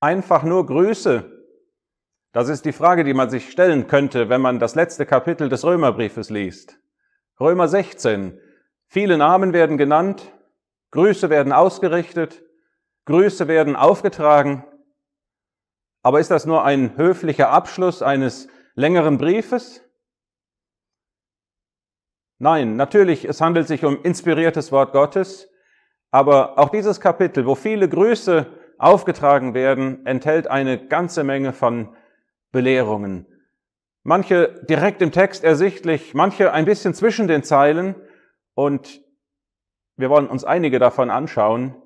einfach nur Grüße? Das ist die Frage, die man sich stellen könnte, wenn man das letzte Kapitel des Römerbriefes liest. Römer 16. Viele Namen werden genannt, Grüße werden ausgerichtet, Grüße werden aufgetragen. Aber ist das nur ein höflicher Abschluss eines längeren Briefes? Nein, natürlich, es handelt sich um inspiriertes Wort Gottes, aber auch dieses Kapitel, wo viele Grüße aufgetragen werden, enthält eine ganze Menge von Belehrungen. Manche direkt im Text ersichtlich, manche ein bisschen zwischen den Zeilen und wir wollen uns einige davon anschauen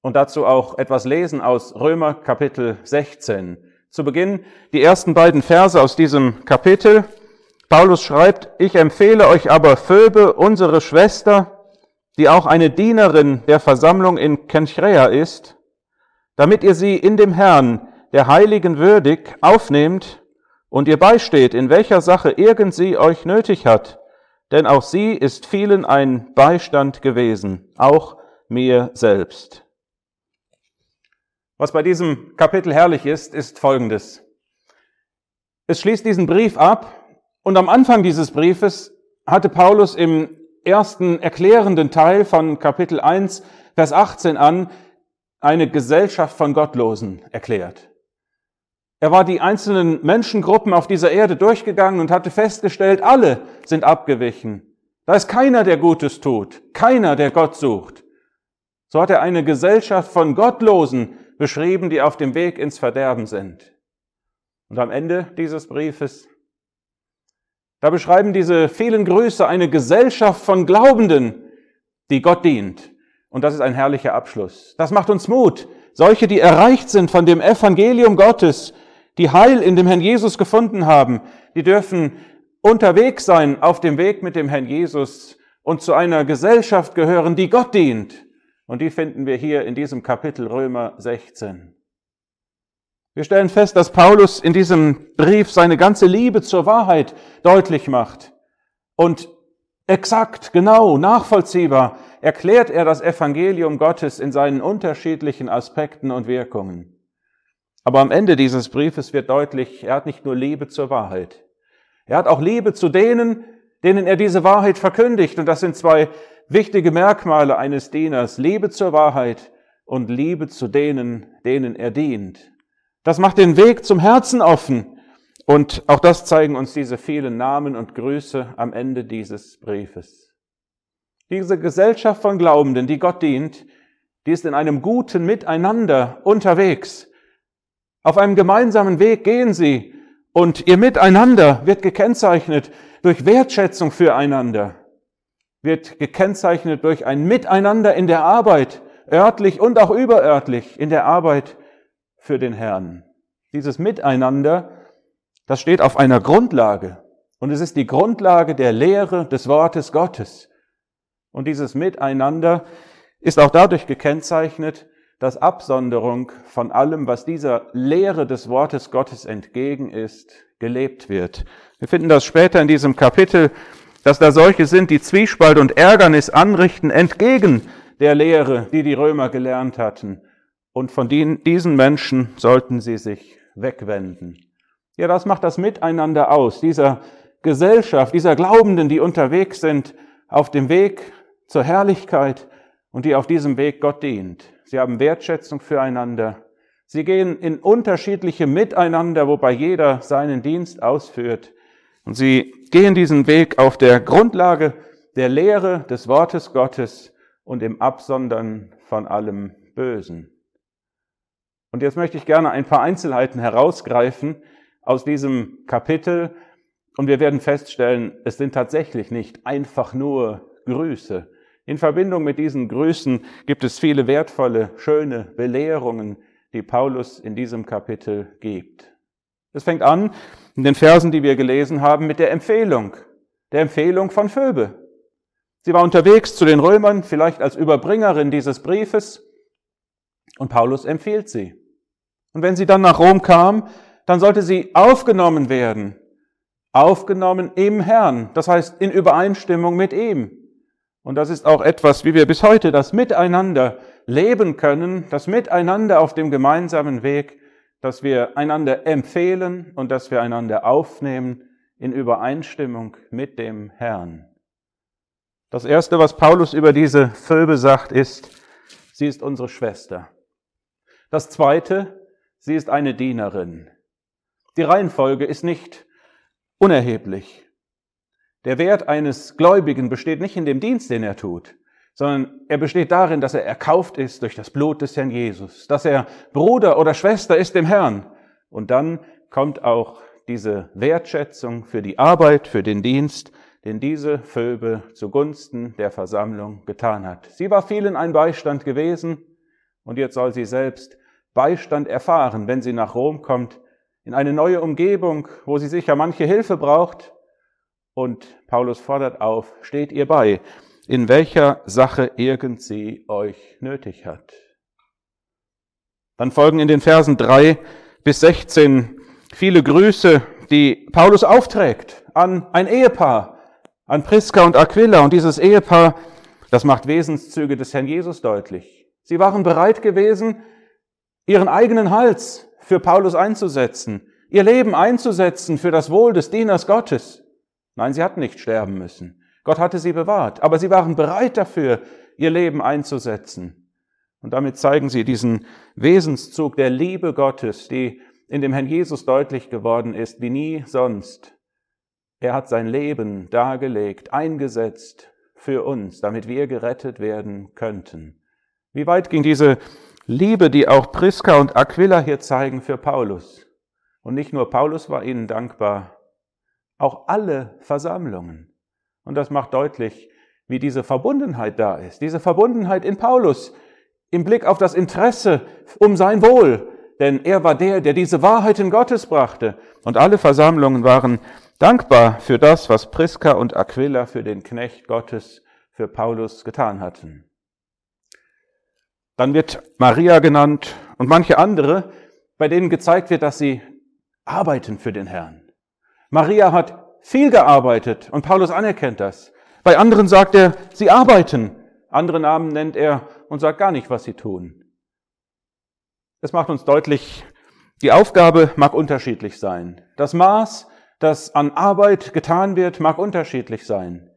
und dazu auch etwas lesen aus Römer Kapitel 16. Zu Beginn die ersten beiden Verse aus diesem Kapitel. Paulus schreibt, ich empfehle euch aber Phoebe, unsere Schwester, die auch eine Dienerin der Versammlung in Kenchrea ist, damit ihr sie in dem Herrn der Heiligen würdig aufnehmt und ihr beisteht, in welcher Sache irgend sie euch nötig hat, denn auch sie ist vielen ein Beistand gewesen, auch mir selbst. Was bei diesem Kapitel herrlich ist, ist Folgendes. Es schließt diesen Brief ab und am Anfang dieses Briefes hatte Paulus im ersten erklärenden Teil von Kapitel 1, Vers 18 an eine Gesellschaft von Gottlosen erklärt. Er war die einzelnen Menschengruppen auf dieser Erde durchgegangen und hatte festgestellt, alle sind abgewichen. Da ist keiner, der Gutes tut, keiner, der Gott sucht. So hat er eine Gesellschaft von Gottlosen beschrieben, die auf dem Weg ins Verderben sind. Und am Ende dieses Briefes, da beschreiben diese vielen Grüße eine Gesellschaft von Glaubenden, die Gott dient. Und das ist ein herrlicher Abschluss. Das macht uns Mut. Solche, die erreicht sind von dem Evangelium Gottes, die Heil in dem Herrn Jesus gefunden haben, die dürfen unterwegs sein auf dem Weg mit dem Herrn Jesus und zu einer Gesellschaft gehören, die Gott dient. Und die finden wir hier in diesem Kapitel Römer 16. Wir stellen fest, dass Paulus in diesem Brief seine ganze Liebe zur Wahrheit deutlich macht. Und exakt, genau, nachvollziehbar erklärt er das Evangelium Gottes in seinen unterschiedlichen Aspekten und Wirkungen. Aber am Ende dieses Briefes wird deutlich, er hat nicht nur Liebe zur Wahrheit. Er hat auch Liebe zu denen, denen er diese Wahrheit verkündigt. Und das sind zwei wichtige Merkmale eines Dieners. Liebe zur Wahrheit und Liebe zu denen, denen er dient. Das macht den Weg zum Herzen offen. Und auch das zeigen uns diese vielen Namen und Grüße am Ende dieses Briefes. Diese Gesellschaft von Glaubenden, die Gott dient, die ist in einem guten Miteinander unterwegs. Auf einem gemeinsamen Weg gehen sie und ihr Miteinander wird gekennzeichnet durch Wertschätzung füreinander, wird gekennzeichnet durch ein Miteinander in der Arbeit, örtlich und auch überörtlich in der Arbeit für den Herrn. Dieses Miteinander, das steht auf einer Grundlage und es ist die Grundlage der Lehre des Wortes Gottes. Und dieses Miteinander ist auch dadurch gekennzeichnet, dass Absonderung von allem, was dieser Lehre des Wortes Gottes entgegen ist, gelebt wird. Wir finden das später in diesem Kapitel, dass da solche sind, die Zwiespalt und Ärgernis anrichten entgegen der Lehre, die die Römer gelernt hatten. Und von diesen Menschen sollten sie sich wegwenden. Ja, das macht das Miteinander aus, dieser Gesellschaft, dieser Glaubenden, die unterwegs sind auf dem Weg zur Herrlichkeit und die auf diesem Weg Gott dient sie haben Wertschätzung füreinander. Sie gehen in unterschiedliche Miteinander, wobei jeder seinen Dienst ausführt. Und sie gehen diesen Weg auf der Grundlage der Lehre des Wortes Gottes und im Absondern von allem Bösen. Und jetzt möchte ich gerne ein paar Einzelheiten herausgreifen aus diesem Kapitel. Und wir werden feststellen, es sind tatsächlich nicht einfach nur Grüße, in Verbindung mit diesen Grüßen gibt es viele wertvolle, schöne Belehrungen, die Paulus in diesem Kapitel gibt. Es fängt an in den Versen, die wir gelesen haben, mit der Empfehlung, der Empfehlung von Phoebe. Sie war unterwegs zu den Römern, vielleicht als Überbringerin dieses Briefes, und Paulus empfiehlt sie. Und wenn sie dann nach Rom kam, dann sollte sie aufgenommen werden, aufgenommen im Herrn, das heißt in Übereinstimmung mit ihm. Und das ist auch etwas, wie wir bis heute das Miteinander leben können, das Miteinander auf dem gemeinsamen Weg, dass wir einander empfehlen und dass wir einander aufnehmen in Übereinstimmung mit dem Herrn. Das Erste, was Paulus über diese Phoebe sagt, ist, sie ist unsere Schwester. Das Zweite, sie ist eine Dienerin. Die Reihenfolge ist nicht unerheblich. Der Wert eines Gläubigen besteht nicht in dem Dienst, den er tut, sondern er besteht darin, dass er erkauft ist durch das Blut des Herrn Jesus, dass er Bruder oder Schwester ist dem Herrn. Und dann kommt auch diese Wertschätzung für die Arbeit, für den Dienst, den diese Phoebe zugunsten der Versammlung getan hat. Sie war vielen ein Beistand gewesen und jetzt soll sie selbst Beistand erfahren, wenn sie nach Rom kommt, in eine neue Umgebung, wo sie sicher manche Hilfe braucht. Und Paulus fordert auf, steht ihr bei, in welcher Sache irgend sie euch nötig hat. Dann folgen in den Versen drei bis sechzehn viele Grüße, die Paulus aufträgt an ein Ehepaar, an Priska und Aquila. Und dieses Ehepaar, das macht Wesenszüge des Herrn Jesus deutlich. Sie waren bereit gewesen, ihren eigenen Hals für Paulus einzusetzen, ihr Leben einzusetzen für das Wohl des Dieners Gottes. Nein, sie hatten nicht sterben müssen. Gott hatte sie bewahrt, aber sie waren bereit dafür, ihr Leben einzusetzen. Und damit zeigen sie diesen Wesenszug der Liebe Gottes, die in dem Herrn Jesus deutlich geworden ist, wie nie sonst. Er hat sein Leben dargelegt, eingesetzt für uns, damit wir gerettet werden könnten. Wie weit ging diese Liebe, die auch Priska und Aquila hier zeigen für Paulus? Und nicht nur Paulus war ihnen dankbar, auch alle Versammlungen. Und das macht deutlich, wie diese Verbundenheit da ist. Diese Verbundenheit in Paulus im Blick auf das Interesse um sein Wohl. Denn er war der, der diese Wahrheit in Gottes brachte. Und alle Versammlungen waren dankbar für das, was Priska und Aquila für den Knecht Gottes, für Paulus getan hatten. Dann wird Maria genannt und manche andere, bei denen gezeigt wird, dass sie arbeiten für den Herrn. Maria hat viel gearbeitet und Paulus anerkennt das. Bei anderen sagt er, sie arbeiten. Andere Namen nennt er und sagt gar nicht, was sie tun. Es macht uns deutlich, die Aufgabe mag unterschiedlich sein. Das Maß, das an Arbeit getan wird, mag unterschiedlich sein.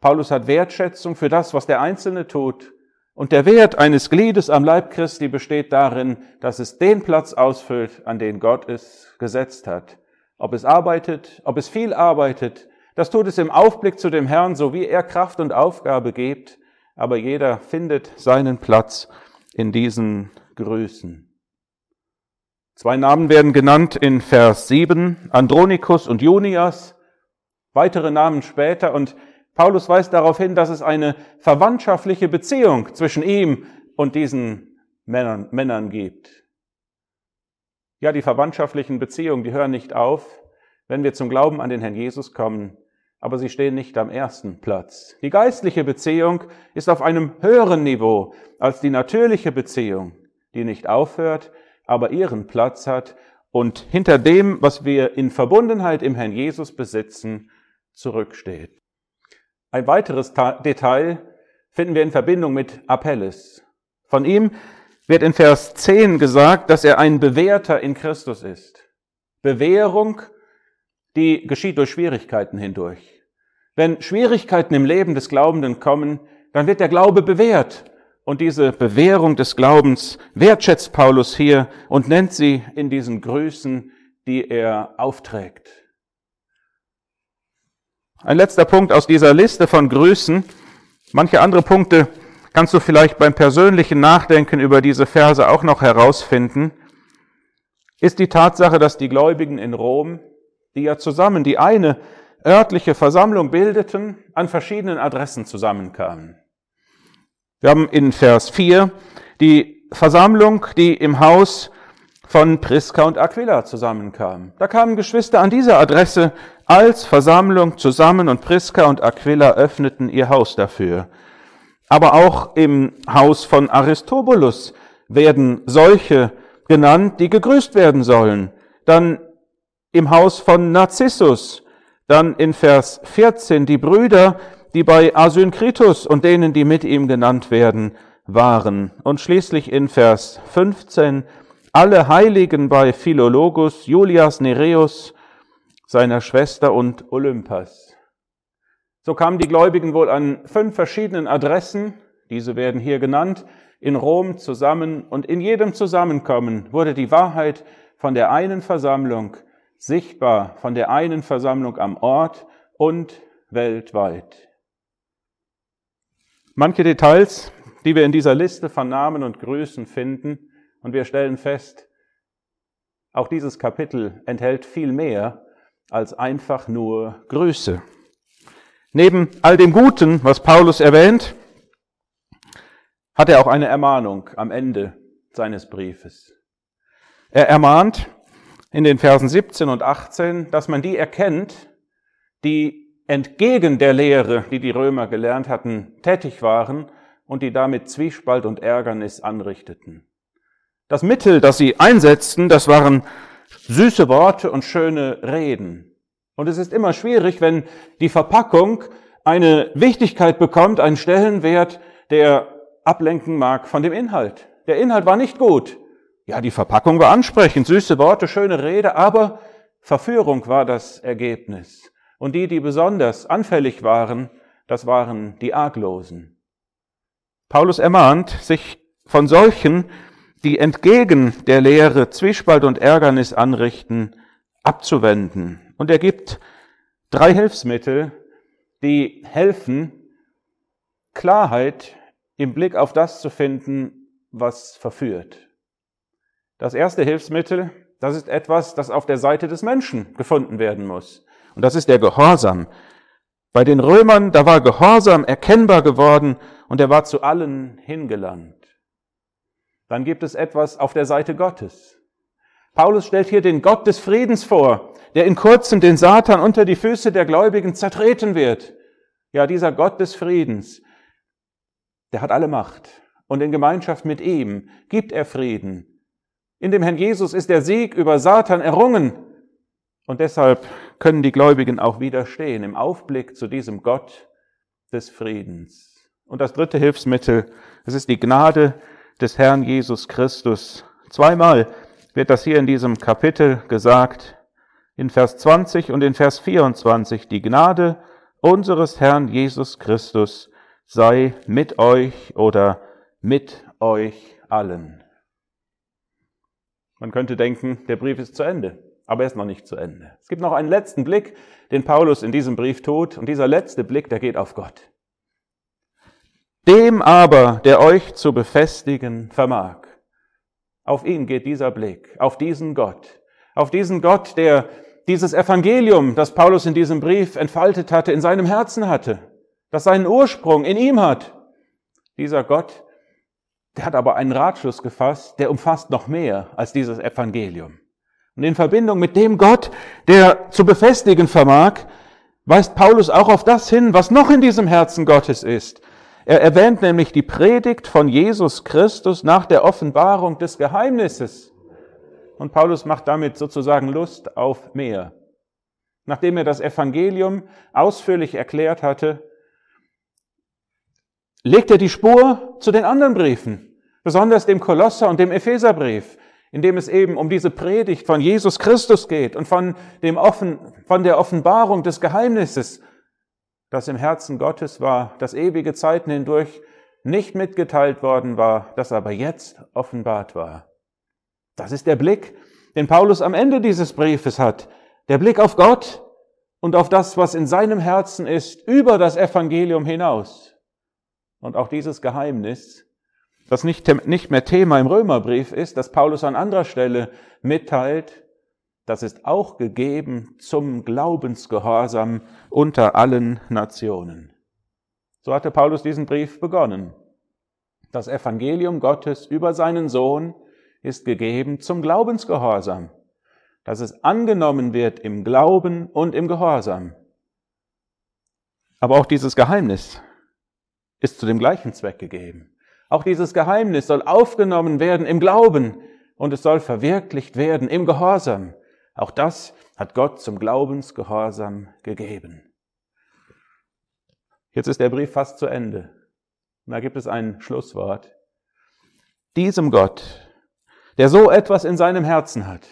Paulus hat Wertschätzung für das, was der Einzelne tut. Und der Wert eines Gliedes am Leib Christi besteht darin, dass es den Platz ausfüllt, an den Gott es gesetzt hat. Ob es arbeitet, ob es viel arbeitet, das tut es im Aufblick zu dem Herrn, so wie er Kraft und Aufgabe gibt, aber jeder findet seinen Platz in diesen Grüßen. Zwei Namen werden genannt in Vers 7, Andronikus und Junias, weitere Namen später und Paulus weist darauf hin, dass es eine verwandtschaftliche Beziehung zwischen ihm und diesen Männern, Männern gibt. Ja, die verwandtschaftlichen Beziehungen, die hören nicht auf, wenn wir zum Glauben an den Herrn Jesus kommen, aber sie stehen nicht am ersten Platz. Die geistliche Beziehung ist auf einem höheren Niveau als die natürliche Beziehung, die nicht aufhört, aber ihren Platz hat und hinter dem, was wir in Verbundenheit im Herrn Jesus besitzen, zurücksteht. Ein weiteres Detail finden wir in Verbindung mit Apelles. Von ihm wird in Vers 10 gesagt, dass er ein Bewährter in Christus ist. Bewährung, die geschieht durch Schwierigkeiten hindurch. Wenn Schwierigkeiten im Leben des Glaubenden kommen, dann wird der Glaube bewährt. Und diese Bewährung des Glaubens wertschätzt Paulus hier und nennt sie in diesen Grüßen, die er aufträgt. Ein letzter Punkt aus dieser Liste von Grüßen. Manche andere Punkte kannst du vielleicht beim persönlichen Nachdenken über diese Verse auch noch herausfinden, ist die Tatsache, dass die Gläubigen in Rom, die ja zusammen die eine örtliche Versammlung bildeten, an verschiedenen Adressen zusammenkamen. Wir haben in Vers 4 die Versammlung, die im Haus von Priska und Aquila zusammenkam. Da kamen Geschwister an dieser Adresse als Versammlung zusammen und Priska und Aquila öffneten ihr Haus dafür. Aber auch im Haus von Aristobulus werden solche genannt, die gegrüßt werden sollen. Dann im Haus von Narzissus, dann in Vers 14 die Brüder, die bei Asynkritus und denen, die mit ihm genannt werden, waren. Und schließlich in Vers 15 alle Heiligen bei Philologus, Julias Nereus, seiner Schwester und Olympas. So kamen die Gläubigen wohl an fünf verschiedenen Adressen, diese werden hier genannt, in Rom zusammen und in jedem Zusammenkommen wurde die Wahrheit von der einen Versammlung sichtbar, von der einen Versammlung am Ort und weltweit. Manche Details, die wir in dieser Liste von Namen und Grüßen finden, und wir stellen fest, auch dieses Kapitel enthält viel mehr als einfach nur Grüße. Neben all dem Guten, was Paulus erwähnt, hat er auch eine Ermahnung am Ende seines Briefes. Er ermahnt in den Versen 17 und 18, dass man die erkennt, die entgegen der Lehre, die die Römer gelernt hatten, tätig waren und die damit Zwiespalt und Ärgernis anrichteten. Das Mittel, das sie einsetzten, das waren süße Worte und schöne Reden. Und es ist immer schwierig, wenn die Verpackung eine Wichtigkeit bekommt, einen Stellenwert, der ablenken mag von dem Inhalt. Der Inhalt war nicht gut. Ja, die Verpackung war ansprechend, süße Worte, schöne Rede, aber Verführung war das Ergebnis. Und die, die besonders anfällig waren, das waren die Arglosen. Paulus ermahnt, sich von solchen, die entgegen der Lehre Zwiespalt und Ärgernis anrichten, abzuwenden. Und er gibt drei Hilfsmittel, die helfen, Klarheit im Blick auf das zu finden, was verführt. Das erste Hilfsmittel, das ist etwas, das auf der Seite des Menschen gefunden werden muss. Und das ist der Gehorsam. Bei den Römern, da war Gehorsam erkennbar geworden und er war zu allen hingelangt. Dann gibt es etwas auf der Seite Gottes. Paulus stellt hier den Gott des Friedens vor, der in kurzem den Satan unter die Füße der Gläubigen zertreten wird. Ja, dieser Gott des Friedens, der hat alle Macht. Und in Gemeinschaft mit ihm gibt er Frieden. In dem Herrn Jesus ist der Sieg über Satan errungen. Und deshalb können die Gläubigen auch widerstehen im Aufblick zu diesem Gott des Friedens. Und das dritte Hilfsmittel, es ist die Gnade des Herrn Jesus Christus. Zweimal wird das hier in diesem Kapitel gesagt, in Vers 20 und in Vers 24, die Gnade unseres Herrn Jesus Christus sei mit euch oder mit euch allen. Man könnte denken, der Brief ist zu Ende, aber er ist noch nicht zu Ende. Es gibt noch einen letzten Blick, den Paulus in diesem Brief tut, und dieser letzte Blick, der geht auf Gott. Dem aber, der euch zu befestigen vermag. Auf ihn geht dieser Blick, auf diesen Gott, auf diesen Gott, der dieses Evangelium, das Paulus in diesem Brief entfaltet hatte, in seinem Herzen hatte das seinen Ursprung in ihm hat. Dieser Gott, der hat aber einen Ratschluss gefasst, der umfasst noch mehr als dieses Evangelium. Und in Verbindung mit dem Gott, der zu befestigen vermag, weist Paulus auch auf das hin, was noch in diesem Herzen Gottes ist. Er erwähnt nämlich die Predigt von Jesus Christus nach der Offenbarung des Geheimnisses. Und Paulus macht damit sozusagen Lust auf mehr. Nachdem er das Evangelium ausführlich erklärt hatte, legt er die Spur zu den anderen Briefen, besonders dem Kolosser und dem Epheserbrief, in dem es eben um diese Predigt von Jesus Christus geht und von, dem Offen, von der Offenbarung des Geheimnisses, das im Herzen Gottes war, das ewige Zeiten hindurch nicht mitgeteilt worden war, das aber jetzt offenbart war. Das ist der Blick, den Paulus am Ende dieses Briefes hat. Der Blick auf Gott und auf das, was in seinem Herzen ist, über das Evangelium hinaus. Und auch dieses Geheimnis, das nicht, nicht mehr Thema im Römerbrief ist, das Paulus an anderer Stelle mitteilt, das ist auch gegeben zum Glaubensgehorsam unter allen Nationen. So hatte Paulus diesen Brief begonnen. Das Evangelium Gottes über seinen Sohn ist gegeben zum Glaubensgehorsam, dass es angenommen wird im Glauben und im Gehorsam. Aber auch dieses Geheimnis, ist zu dem gleichen Zweck gegeben. Auch dieses Geheimnis soll aufgenommen werden im Glauben und es soll verwirklicht werden im Gehorsam. Auch das hat Gott zum Glaubensgehorsam gegeben. Jetzt ist der Brief fast zu Ende. Und da gibt es ein Schlusswort. Diesem Gott, der so etwas in seinem Herzen hat,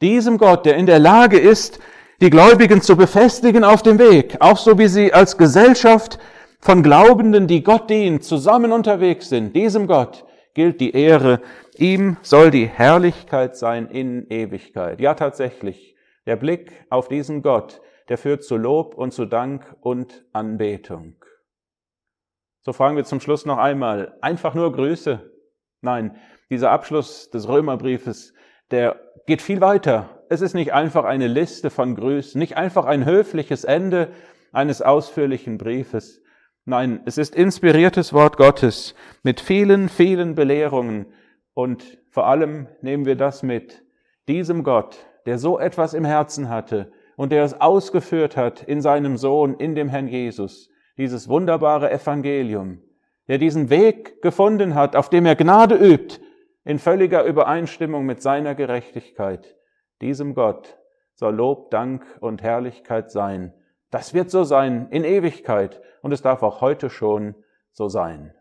diesem Gott, der in der Lage ist, die Gläubigen zu befestigen auf dem Weg, auch so wie sie als Gesellschaft von Glaubenden, die Gott dienen, zusammen unterwegs sind, diesem Gott gilt die Ehre, ihm soll die Herrlichkeit sein in Ewigkeit. Ja, tatsächlich, der Blick auf diesen Gott, der führt zu Lob und zu Dank und Anbetung. So fragen wir zum Schluss noch einmal, einfach nur Grüße? Nein, dieser Abschluss des Römerbriefes, der geht viel weiter. Es ist nicht einfach eine Liste von Grüßen, nicht einfach ein höfliches Ende eines ausführlichen Briefes. Nein, es ist inspiriertes Wort Gottes mit vielen, vielen Belehrungen und vor allem nehmen wir das mit. Diesem Gott, der so etwas im Herzen hatte und der es ausgeführt hat in seinem Sohn, in dem Herrn Jesus, dieses wunderbare Evangelium, der diesen Weg gefunden hat, auf dem er Gnade übt, in völliger Übereinstimmung mit seiner Gerechtigkeit. Diesem Gott soll Lob, Dank und Herrlichkeit sein. Das wird so sein in Ewigkeit und es darf auch heute schon so sein.